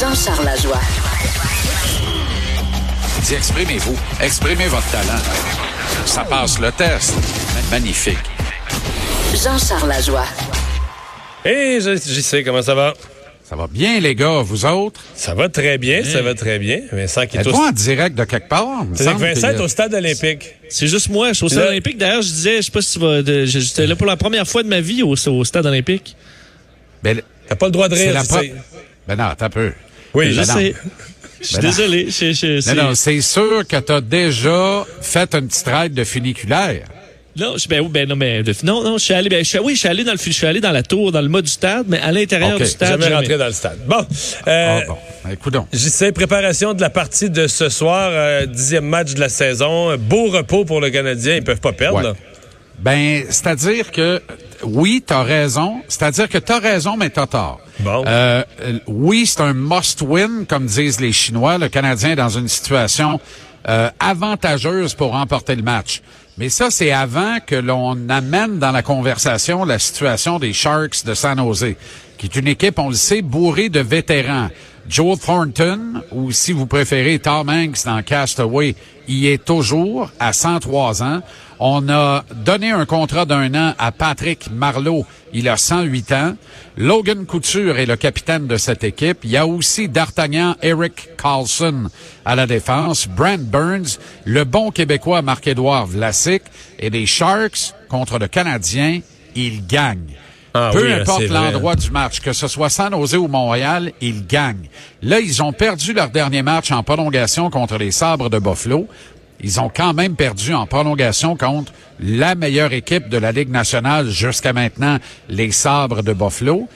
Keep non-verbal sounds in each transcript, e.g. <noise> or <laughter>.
Jean-Charles Lajoie. Dis, exprimez-vous. Exprimez votre talent. Ça passe le test. Magnifique. Jean-Charles Lajoie. Hé, j'y sais comment ça va? Ça va bien, les gars, vous autres? Ça va très bien, ça va très bien. Vincent qui est au... en direct de quelque part? C'est que Vincent est au stade olympique. C'est juste moi. Je suis au stade Là- olympique. D'ailleurs, je disais, je sais pas si tu vas. de- J'étais là pour la première fois de ma vie au, au stade olympique. Ben, T'as pas le droit de rire, tu. Ben non, un peu. Oui, je Ben non. sais. Je suis Ben désolé. Je- je- c'est- Non, non, c'est sûr que t'as déjà fait une petite ride de funiculaire. Non, je, ben, oui, ben non, mais de- non, non, je suis allé, ben, je oui, je suis allé dans le, je suis allé dans la tour, dans le mode du stade, mais à l'intérieur du stade. Jamais jamais. rentré dans le stade. Bon, euh, Ah bon, ben, écoute donc. j'y sais, préparation de la partie de ce soir, euh, dixième match de la saison. Beau repos pour le Canadien, ils peuvent pas perdre. Ouais. là. Ben, c'est-à-dire que oui, t'as raison. C'est-à-dire que t'as raison, mais t'as tort. Euh, euh, oui, c'est un must-win, comme disent les Chinois. Le Canadien est dans une situation euh, avantageuse pour remporter le match. Mais ça, c'est avant que l'on amène dans la conversation la situation des Sharks de San Jose, qui est une équipe, on le sait, bourrée de vétérans. Joe Thornton, ou si vous préférez Tom Hanks dans Castaway, y est toujours à 103 ans. On a donné un contrat d'un an à Patrick Marleau. Il a 108 ans. Logan Couture est le capitaine de cette équipe. Il y a aussi D'Artagnan Eric Carlson à la défense. Brent Burns, le bon Québécois Marc-Édouard Vlasic. Et les Sharks contre le Canadien, ils gagnent. Ah Peu oui, importe l'endroit du match, que ce soit San Jose ou Montréal, ils gagnent. Là, ils ont perdu leur dernier match en prolongation contre les Sabres de Buffalo. Ils ont quand même perdu en prolongation contre la meilleure équipe de la Ligue nationale jusqu'à maintenant, les Sabres de Buffalo.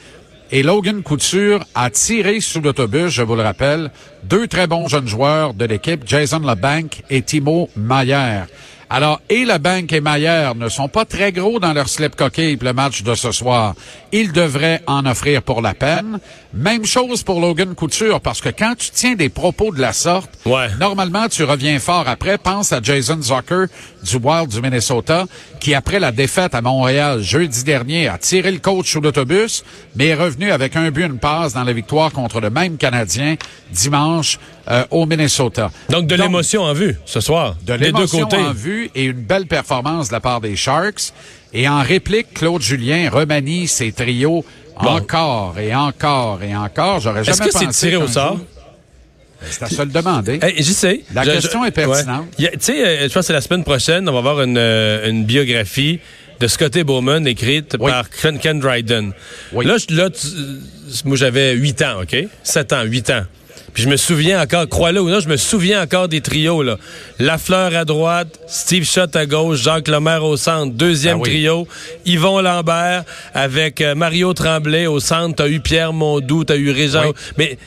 Et Logan Couture a tiré sous l'autobus, je vous le rappelle, deux très bons jeunes joueurs de l'équipe, Jason LeBanc et Timo Mayer. Alors, et LeBanc et Mayer ne sont pas très gros dans leur slip coquille pour le match de ce soir. Ils devraient en offrir pour la peine. Même chose pour Logan Couture, parce que quand tu tiens des propos de la sorte, Ouais. Normalement, tu reviens fort après. Pense à Jason Zucker du Wild du Minnesota, qui après la défaite à Montréal jeudi dernier a tiré le coach sous l'autobus, mais est revenu avec un but, une passe dans la victoire contre le même Canadien dimanche euh, au Minnesota. Donc, de l'émotion en vue ce soir. De des deux l'émotion en vue et une belle performance de la part des Sharks. Et en réplique, Claude Julien remanie ses trios Bon. encore et encore et encore. J'aurais jamais Est-ce que c'est pensé tiré au sort? C'est à se le demander. Hey, j'y sais. La Je- question je- est pertinente. ouais. Tu sais, euh, je pense que c'est la semaine prochaine, on va avoir une, euh, une biographie de Scotty Bowman écrite Oui. par Ken, Dryden. Oui. Là, là tu- moi, j'avais 8 ans, OK? 7 ans, 8 ans. Puis je me souviens encore, crois-le ou non, je me souviens encore des trios, là. Lafleur à droite, Steve Schott à gauche, Jacques Lemaire au centre, deuxième Ah oui. trio, Yvon Lambert avec euh, Mario Tremblay au centre, t'as eu Pierre Mondou, t'as eu Régent. Oui. Mais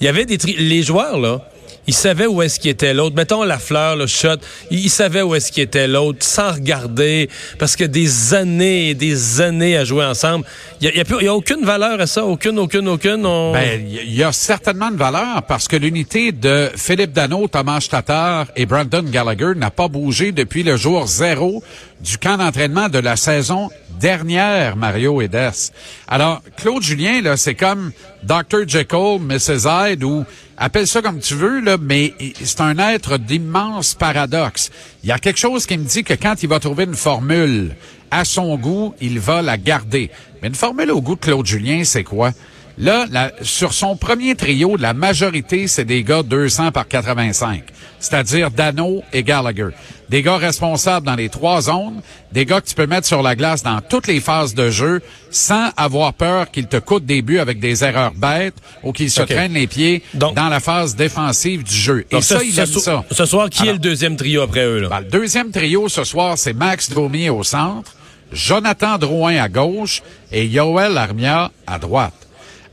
il y avait des tri- les joueurs là, ils savaient où est-ce qu'il était l'autre. Mettons la fleur, le shot, ils savaient où est-ce qu'il était l'autre sans regarder parce que des années et des années à jouer ensemble, il y a, il y a il aucune valeur à ça, aucune aucune aucune. Ben, il y a certainement une valeur parce que l'unité de Philippe Dano, Thomas Tatar et Brandon Gallagher n'a pas bougé depuis le jour zéro du camp d'entraînement de la saison dernière, Mario Edes. Alors, Claude Julien, là, c'est comme Dr. Jekyll, Mrs. Hyde ou appelle ça comme tu veux, là, mais c'est un être d'immense paradoxe. Il y a quelque chose qui me dit que quand il va trouver une formule à son goût, il va la garder. Mais une formule au goût de Claude Julien, c'est quoi? Là, la- sur son premier trio, la majorité, c'est des gars 200 par 85, c'est-à-dire Dano et Gallagher. Des gars responsables dans les trois zones, des gars que tu peux mettre sur la glace dans toutes les phases de jeu sans avoir peur qu'ils te coûtent des buts avec des erreurs bêtes ou qu'ils se traînent les pieds Donc- dans la phase défensive du jeu. Et ça, il aime so- ça. Ce soir, qui Alors- est le deuxième trio après eux là? Ben, le deuxième trio ce soir, c'est Max Domi au centre, Jonathan Drouin à gauche et Yoel Armia à droite.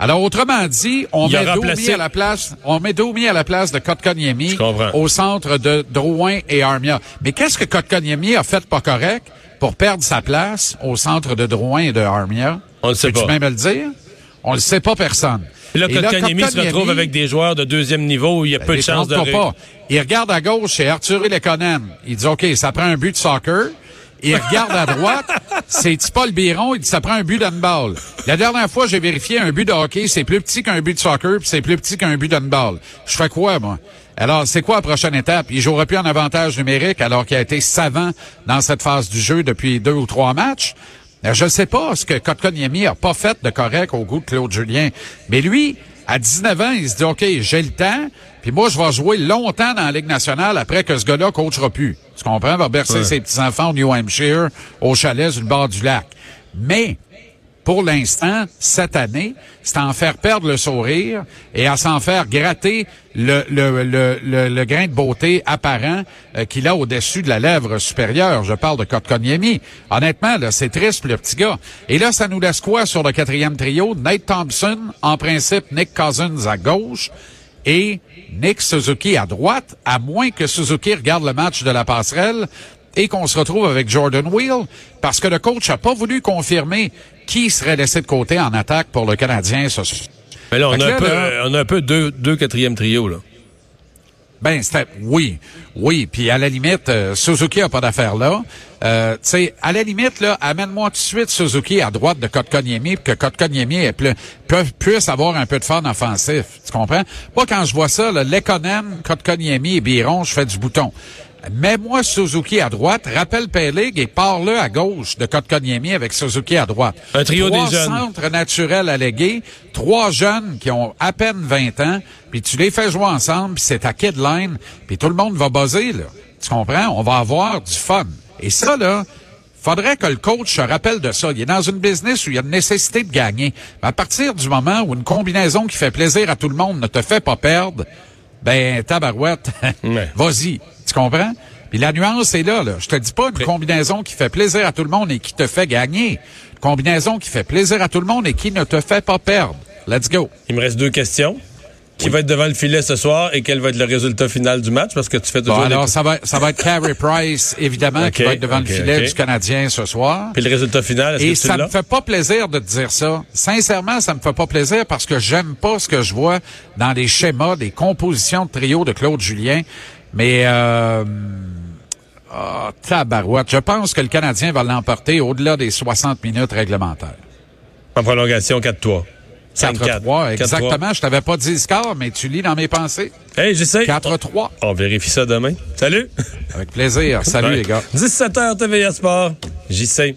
Alors, autrement dit, on Il met Domi remplacé- à la place, on met Domi à la place de Kotkaniemi au centre de Drouin et Armia. Mais qu'est-ce que Kotkaniemi a fait pas correct pour perdre sa place au centre de Drouin et de Armia? On le sait pas. même le dire? On le sait pas personne. Et là, Kotkaniemi se retrouve avec des joueurs de deuxième niveau où il y a peu de chances de... pas. Il regarde à gauche, c'est Arthur Lekonen. Il dit, OK, ça prend un but de soccer. Il regarde à droite, c'est Paul Biron, il dit, ça prend un but d'handball. La dernière fois, j'ai vérifié un but de hockey, c'est plus petit qu'un but de soccer, puis c'est plus petit qu'un but d'handball. Je fais quoi, moi? Alors, c'est quoi la prochaine étape? Il jouera plus en avantage numérique alors qu'il a été savant dans cette phase du jeu depuis deux ou trois matchs. Euh, je ne sais pas ce que Kotkaniemi a pas fait de correct au goût de Claude Julien. Mais lui, à 19 ans, il se dit, OK, j'ai le temps, puis moi, je vais jouer longtemps dans la Ligue nationale après que ce gars-là coachera plus. Tu comprends? Il va bercer ses petits-enfants au New Hampshire, au chalet sur le bord du lac. Mais, pour l'instant, cette année, c'est à en faire perdre le sourire et à s'en faire gratter le, le, le, le, grain de beauté apparent euh, qu'il a au-dessus de la lèvre supérieure. Je parle de Kotkaniemi. Honnêtement, là, c'est triste le petit gars. Et là, ça nous laisse quoi sur le quatrième trio? Nate Thompson, en principe, Nick Cousins à gauche et Nick Suzuki à droite, à moins que Suzuki regarde le match de la passerelle et qu'on se retrouve avec Jordan Wheel, parce que le coach a pas voulu confirmer qui serait laissé de côté en attaque pour le Canadien ce soir? Mais là, on, a, un peu, on a un peu deux, deux quatrièmes trios, là. Ben, c'était oui, oui. Puis à la limite, euh, Suzuki a pas d'affaire là. Euh, tu sais, à la limite là, amène-moi tout de suite Suzuki à droite de Kotkaniemi, que Kotkaniemi puisse avoir un peu de fun offensif. Tu comprends? Pas quand je vois ça, Lekonen, Kotkaniemi et Biron, je fais du bouton. Mets-moi Suzuki à droite, rappelle Pelig et pars-le à gauche de Kotkaniemi avec Suzuki à droite. Un trio trois des jeunes. centres naturels allégués, trois jeunes qui ont à peine 20 ans, puis tu les fais jouer ensemble, puis c'est ta kid line, puis tout le monde va buzzer, là. Tu comprends? On va avoir du fun. Et ça, là, faudrait que le coach se rappelle de ça. Il est dans une business où il y a une nécessité de gagner. à partir du moment où une combinaison qui fait plaisir à tout le monde ne te fait pas perdre, ben, tabarouette, <laughs> vas-y. Tu comprends? Puis la nuance est là, là. Je te dis pas une combinaison qui fait plaisir à tout le monde et qui te fait gagner. Une combinaison qui fait plaisir à tout le monde et qui ne te fait pas perdre. Let's go. Il me reste deux questions. Qui va être devant le filet ce soir et quel va être le résultat final du match? Parce que tu fais toujours bon, alors, ça va, ça va être Carey Price, évidemment, qui va être devant le filet du Canadien ce soir. Puis le résultat final, est-ce Et que ça me fait pas plaisir de te dire ça. Sincèrement, ça me fait pas plaisir parce que j'aime pas ce que je vois dans les schémas, des compositions de trio de Claude Julien. Mais euh, oh, tabarouette. Je pense que le Canadien va l'emporter au-delà des 60 minutes réglementaires. En prolongation 4-3. 4-3, exactement. Je t'avais pas dit le score, mais tu lis dans mes pensées. Hey, j'essaie. 4-3. On vérifie ça demain. Salut. Avec plaisir. Salut, les gars. 17h TVA Sport. J'y sais.